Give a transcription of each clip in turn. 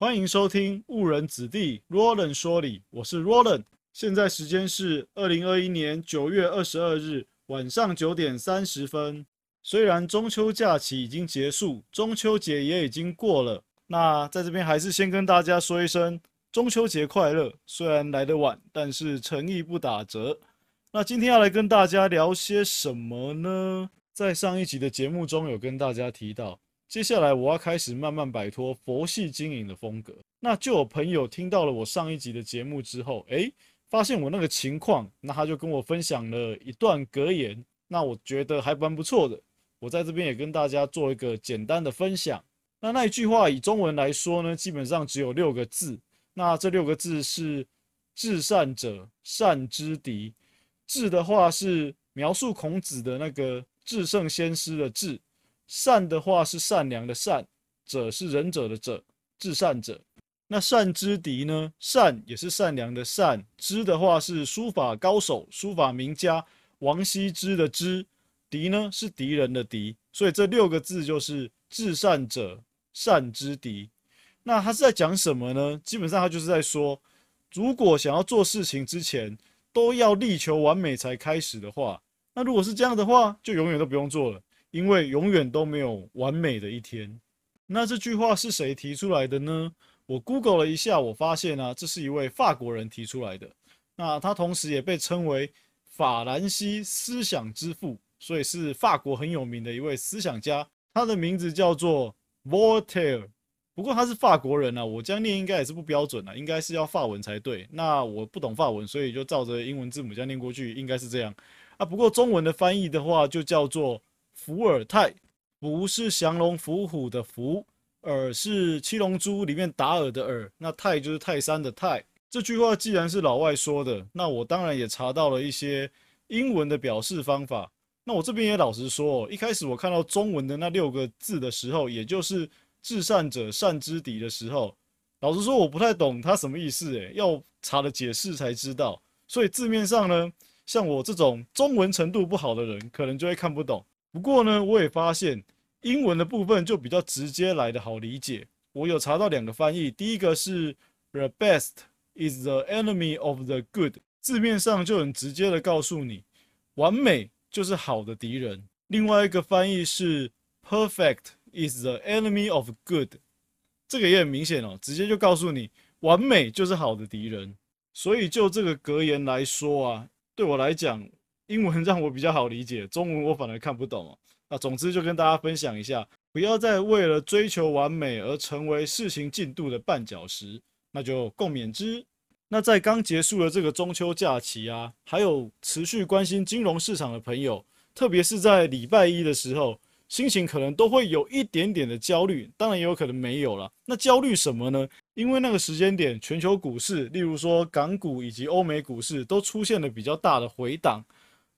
欢迎收听误人子弟 Roland 说理，我是 Roland。现在时间是二零二一年九月二十二日晚上九点三十分。虽然中秋假期已经结束，中秋节也已经过了，那在这边还是先跟大家说一声中秋节快乐。虽然来得晚，但是诚意不打折。那今天要来跟大家聊些什么呢？在上一集的节目中有跟大家提到。接下来我要开始慢慢摆脱佛系经营的风格。那就有朋友听到了我上一集的节目之后，诶，发现我那个情况，那他就跟我分享了一段格言，那我觉得还蛮不错的。我在这边也跟大家做一个简单的分享。那那一句话以中文来说呢，基本上只有六个字。那这六个字是“至善者善之敌”。至的话是描述孔子的那个至圣先师的至。善的话是善良的善，者是仁者的者，至善者。那善之敌呢？善也是善良的善，之的话是书法高手、书法名家王羲之的之，敌呢是敌人的敌。所以这六个字就是至善者善之敌。那他是在讲什么呢？基本上他就是在说，如果想要做事情之前都要力求完美才开始的话，那如果是这样的话，就永远都不用做了。因为永远都没有完美的一天。那这句话是谁提出来的呢？我 Google 了一下，我发现啊，这是一位法国人提出来的。那他同时也被称为法兰西思想之父，所以是法国很有名的一位思想家。他的名字叫做 Voltaire。不过他是法国人啊，我这样念应该也是不标准啊，应该是要法文才对。那我不懂法文，所以就照着英文字母这样念过去，应该是这样啊。不过中文的翻译的话，就叫做。伏尔泰，不是降龙伏虎的伏，尔是七龙珠里面达尔的尔，那泰就是泰山的泰。这句话既然是老外说的，那我当然也查到了一些英文的表示方法。那我这边也老实说，一开始我看到中文的那六个字的时候，也就是至善者善之敌的时候，老实说我不太懂它什么意思，诶，要查了解释才知道。所以字面上呢，像我这种中文程度不好的人，可能就会看不懂。不过呢，我也发现英文的部分就比较直接来的好理解。我有查到两个翻译，第一个是 “the best is the enemy of the good”，字面上就很直接的告诉你，完美就是好的敌人。另外一个翻译是 “perfect is the enemy of good”，这个也很明显哦，直接就告诉你，完美就是好的敌人。所以就这个格言来说啊，对我来讲。英文让我比较好理解，中文我反而看不懂。那总之就跟大家分享一下，不要再为了追求完美而成为事情进度的绊脚石，那就共勉之。那在刚结束的这个中秋假期啊，还有持续关心金融市场的朋友，特别是在礼拜一的时候，心情可能都会有一点点的焦虑，当然也有可能没有了。那焦虑什么呢？因为那个时间点，全球股市，例如说港股以及欧美股市，都出现了比较大的回档。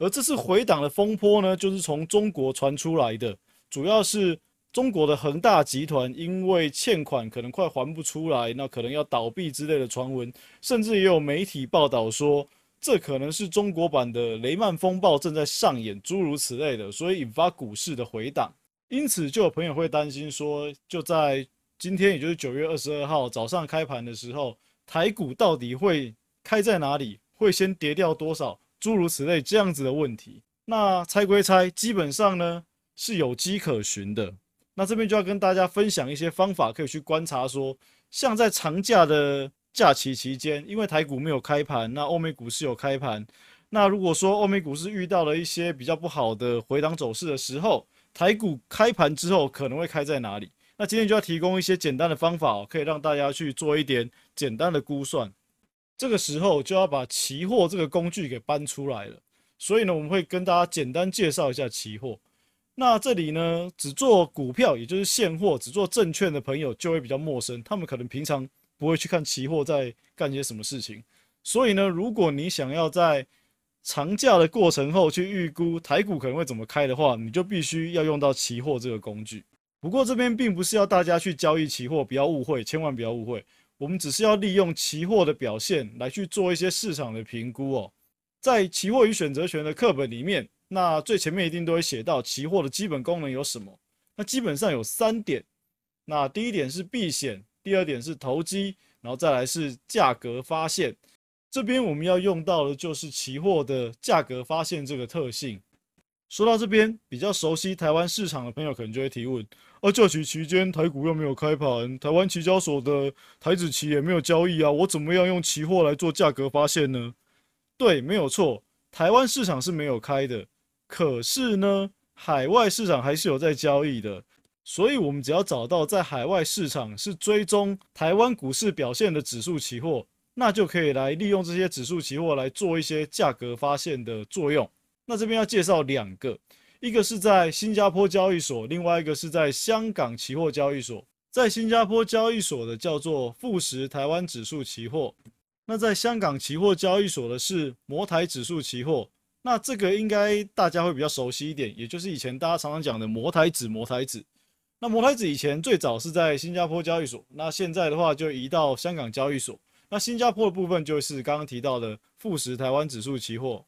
而这次回档的风波呢，就是从中国传出来的，主要是中国的恒大集团因为欠款可能快还不出来，那可能要倒闭之类的传闻，甚至也有媒体报道说，这可能是中国版的雷曼风暴正在上演，诸如此类的，所以引发股市的回档。因此，就有朋友会担心说，就在今天，也就是九月二十二号早上开盘的时候，台股到底会开在哪里？会先跌掉多少？诸如此类这样子的问题，那猜归猜，基本上呢是有迹可循的。那这边就要跟大家分享一些方法，可以去观察说，像在长假的假期期间，因为台股没有开盘，那欧美股市有开盘。那如果说欧美股市遇到了一些比较不好的回档走势的时候，台股开盘之后可能会开在哪里？那今天就要提供一些简单的方法，可以让大家去做一点简单的估算。这个时候就要把期货这个工具给搬出来了，所以呢，我们会跟大家简单介绍一下期货。那这里呢，只做股票，也就是现货，只做证券的朋友就会比较陌生，他们可能平常不会去看期货在干些什么事情。所以呢，如果你想要在长假的过程后去预估台股可能会怎么开的话，你就必须要用到期货这个工具。不过这边并不是要大家去交易期货，不要误会，千万不要误会。我们只是要利用期货的表现来去做一些市场的评估哦。在期货与选择权的课本里面，那最前面一定都会写到期货的基本功能有什么。那基本上有三点。那第一点是避险，第二点是投机，然后再来是价格发现。这边我们要用到的就是期货的价格发现这个特性。说到这边，比较熟悉台湾市场的朋友可能就会提问：而假期期间台股又没有开盘，台湾期交所的台指期也没有交易啊，我怎么样用期货来做价格发现呢？对，没有错，台湾市场是没有开的，可是呢，海外市场还是有在交易的。所以，我们只要找到在海外市场是追踪台湾股市表现的指数期货，那就可以来利用这些指数期货来做一些价格发现的作用。那这边要介绍两个，一个是在新加坡交易所，另外一个是在香港期货交易所。在新加坡交易所的叫做富时台湾指数期货，那在香港期货交易所的是摩台指数期货。那这个应该大家会比较熟悉一点，也就是以前大家常常讲的摩台指、摩台指。那摩台指以前最早是在新加坡交易所，那现在的话就移到香港交易所。那新加坡的部分就是刚刚提到的富时台湾指数期货。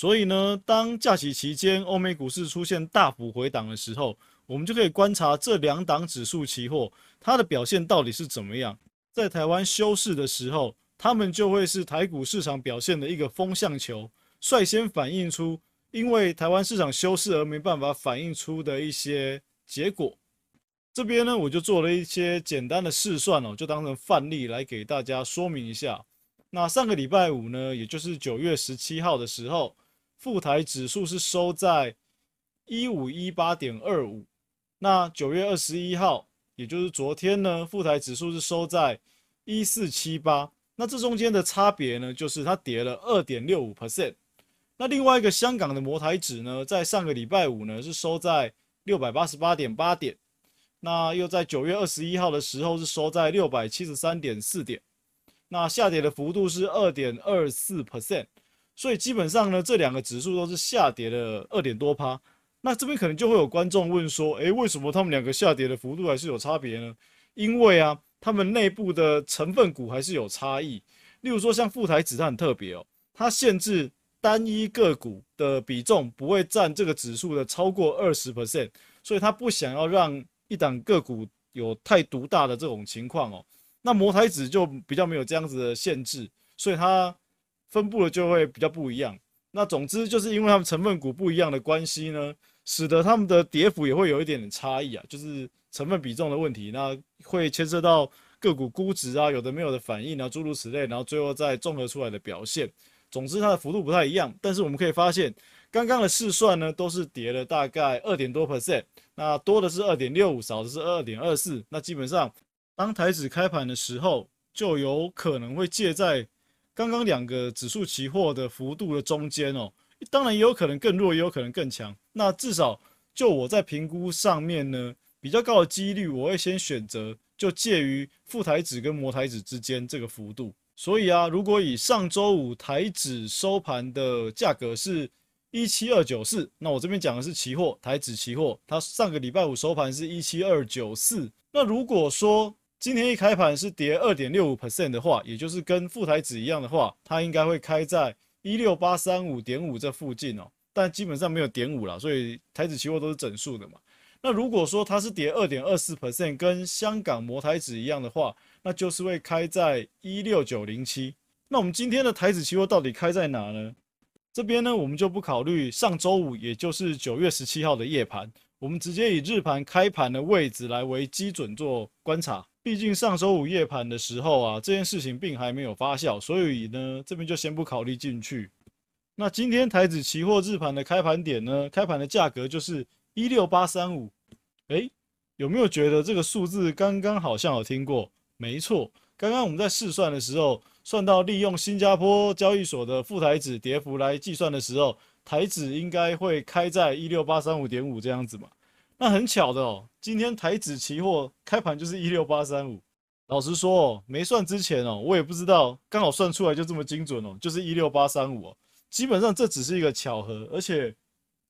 所以呢，当假期期间欧美股市出现大幅回档的时候，我们就可以观察这两档指数期货它的表现到底是怎么样。在台湾休市的时候，它们就会是台股市场表现的一个风向球，率先反映出因为台湾市场休市而没办法反映出的一些结果。这边呢，我就做了一些简单的试算哦，就当成范例来给大家说明一下。那上个礼拜五呢，也就是九月十七号的时候，富台指数是收在一五一八点二五。那九月二十一号，也就是昨天呢，富台指数是收在一四七八。那这中间的差别呢，就是它跌了二点六五 percent。那另外一个香港的摩台指呢，在上个礼拜五呢，是收在六百八十八点八点。那又在九月二十一号的时候是收在六百七十三点四点，那下跌的幅度是二点二四 percent，所以基本上呢，这两个指数都是下跌了二点多趴。那这边可能就会有观众问说，诶，为什么他们两个下跌的幅度还是有差别呢？因为啊，他们内部的成分股还是有差异。例如说像富台指，它很特别哦，它限制单一个股的比重不会占这个指数的超过二十 percent，所以它不想要让一档个股有太独大的这种情况哦，那摩台指就比较没有这样子的限制，所以它分布的就会比较不一样。那总之就是因为它们成分股不一样的关系呢，使得它们的跌幅也会有一点点差异啊，就是成分比重的问题，那会牵涉到个股估值啊，有的没有的反应啊，诸如此类，然后最后再综合出来的表现。总之它的幅度不太一样，但是我们可以发现。刚刚的试算呢，都是跌了大概二点多 percent，那多的是二点六五，少的是二点二四。那基本上，当台指开盘的时候，就有可能会借在刚刚两个指数期货的幅度的中间哦。当然也有可能更弱，也有可能更强。那至少就我在评估上面呢，比较高的几率，我会先选择就介于副台指跟模台指之间这个幅度。所以啊，如果以上周五台指收盘的价格是。一七二九四，那我这边讲的是期货，台指期货，它上个礼拜五收盘是一七二九四。那如果说今天一开盘是跌二点六五 percent 的话，也就是跟副台指一样的话，它应该会开在一六八三五点五这附近哦。但基本上没有点五了，所以台指期货都是整数的嘛。那如果说它是跌二点二四 percent，跟香港摩台指一样的话，那就是会开在一六九零七。那我们今天的台指期货到底开在哪呢？这边呢，我们就不考虑上周五，也就是九月十七号的夜盘，我们直接以日盘开盘的位置来为基准做观察。毕竟上周五夜盘的时候啊，这件事情并还没有发酵，所以呢，这边就先不考虑进去。那今天台子期货日盘的开盘点呢，开盘的价格就是一六八三五。哎，有没有觉得这个数字刚刚好像有听过？没错，刚刚我们在试算的时候。算到利用新加坡交易所的副台指跌幅来计算的时候，台指应该会开在一六八三五点五这样子嘛？那很巧的哦，今天台指期货开盘就是一六八三五。老实说哦，没算之前哦，我也不知道，刚好算出来就这么精准哦，就是一六八三五哦。基本上这只是一个巧合，而且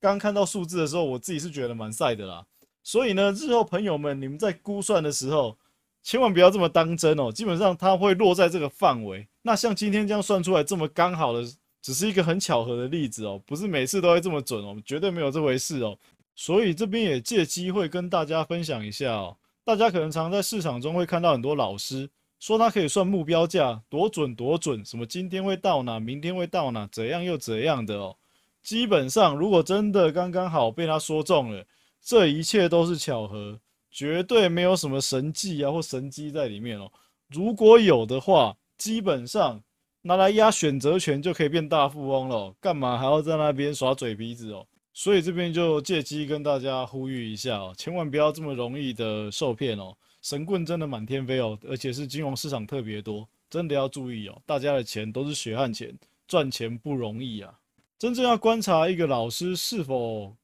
刚看到数字的时候，我自己是觉得蛮晒的啦。所以呢，日后朋友们你们在估算的时候。千万不要这么当真哦，基本上它会落在这个范围。那像今天这样算出来这么刚好的，只是一个很巧合的例子哦，不是每次都会这么准哦，绝对没有这回事哦。所以这边也借机会跟大家分享一下哦，大家可能常在市场中会看到很多老师说他可以算目标价多准多准，什么今天会到哪，明天会到哪，怎样又怎样的哦。基本上，如果真的刚刚好被他说中了，这一切都是巧合，绝对没有什么神迹啊或神机在里面哦。如果有的话，基本上拿来压选择权就可以变大富翁了，干嘛还要在那边耍嘴皮子哦？所以这边就借机跟大家呼吁一下哦，千万不要这么容易的受骗哦。神棍真的满天飞哦，而且是金融市场特别多，真的要注意哦。大家的钱都是血汗钱，赚钱不容易啊。真正要观察一个老师是否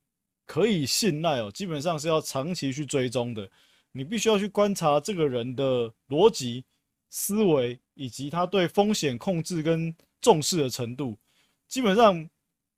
可以信赖哦，基本上是要长期去追踪的。你必须要去观察这个人的逻辑思维，以及他对风险控制跟重视的程度，基本上。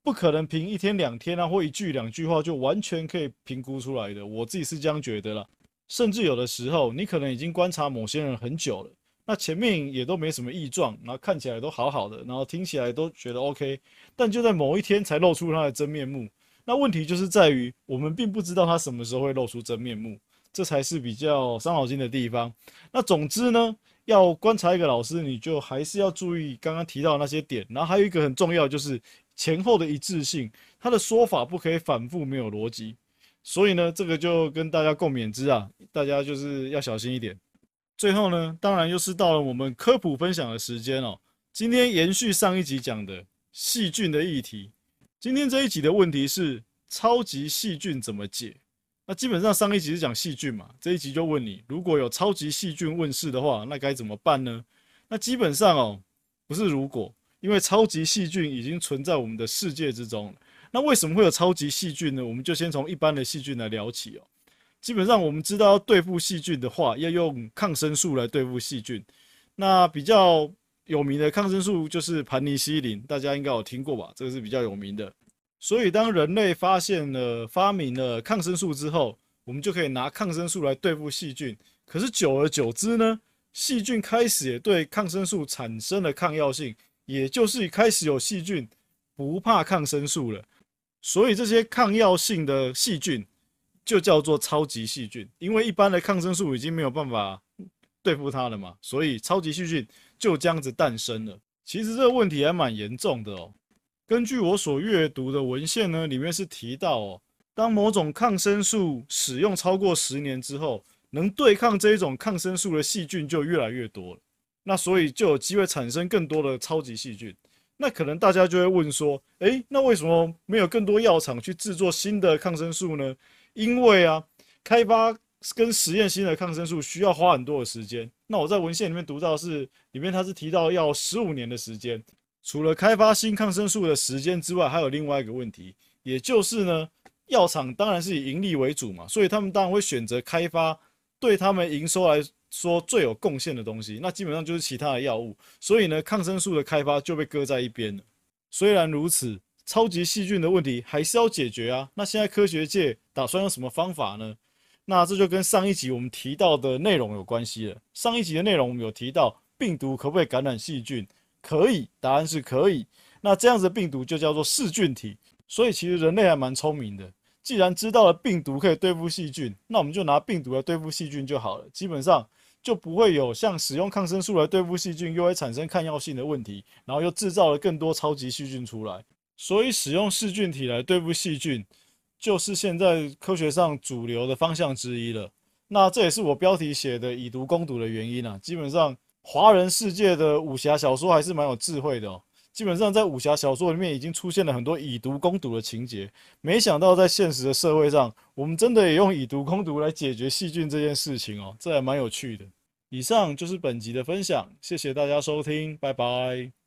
不可能凭一天两天啊，或一句两句话就完全可以评估出来的。我自己是这样觉得啦。甚至有的时候，你可能已经观察某些人很久了，那前面也都没什么异状，然后看起来都好好的，然后听起来都觉得 OK，但就在某一天才露出他的真面目。那问题就是在于，我们并不知道他什么时候会露出真面目，这才是比较伤脑筋的地方。那总之呢，要观察一个老师，你就还是要注意刚刚提到那些点。然后还有一个很重要就是。前后的一致性，他的说法不可以反复，没有逻辑。所以呢，这个就跟大家共勉之啊，大家就是要小心一点。最后呢，当然又是到了我们科普分享的时间哦。今天延续上一集讲的细菌的议题，今天这一集的问题是超级细菌怎么解？那基本上上一集是讲细菌嘛，这一集就问你，如果有超级细菌问世的话，那该怎么办呢？那基本上哦，不是如果。因为超级细菌已经存在我们的世界之中，那为什么会有超级细菌呢？我们就先从一般的细菌来聊起哦。基本上我们知道要对付细菌的话，要用抗生素来对付细菌。那比较有名的抗生素就是盘尼西林，大家应该有听过吧？这个是比较有名的。所以当人类发现了、发明了抗生素之后，我们就可以拿抗生素来对付细菌。可是久而久之呢，细菌开始也对抗生素产生了抗药性。也就是开始有细菌不怕抗生素了，所以这些抗药性的细菌就叫做超级细菌，因为一般的抗生素已经没有办法对付它了嘛，所以超级细菌就这样子诞生了。其实这个问题还蛮严重的哦。根据我所阅读的文献呢，里面是提到哦，当某种抗生素使用超过十年之后，能对抗这一种抗生素的细菌就越来越多了。那所以就有机会产生更多的超级细菌。那可能大家就会问说：，诶，那为什么没有更多药厂去制作新的抗生素呢？因为啊，开发跟实验新的抗生素需要花很多的时间。那我在文献里面读到是，里面它是提到要十五年的时间。除了开发新抗生素的时间之外，还有另外一个问题，也就是呢，药厂当然是以盈利为主嘛，所以他们当然会选择开发对他们营收来。说最有贡献的东西，那基本上就是其他的药物，所以呢，抗生素的开发就被搁在一边了。虽然如此，超级细菌的问题还是要解决啊。那现在科学界打算用什么方法呢？那这就跟上一集我们提到的内容有关系了。上一集的内容我们有提到病毒可不可以感染细菌？可以，答案是可以。那这样子的病毒就叫做噬菌体。所以其实人类还蛮聪明的，既然知道了病毒可以对付细菌，那我们就拿病毒来对付细菌就好了。基本上。就不会有像使用抗生素来对付细菌，又会产生抗药性的问题，然后又制造了更多超级细菌出来。所以使用噬菌体来对付细菌，就是现在科学上主流的方向之一了。那这也是我标题写的以毒攻毒的原因啊。基本上，华人世界的武侠小说还是蛮有智慧的哦。基本上在武侠小说里面已经出现了很多以毒攻毒的情节，没想到在现实的社会上，我们真的也用以毒攻毒来解决细菌这件事情哦，这还蛮有趣的。以上就是本集的分享，谢谢大家收听，拜拜。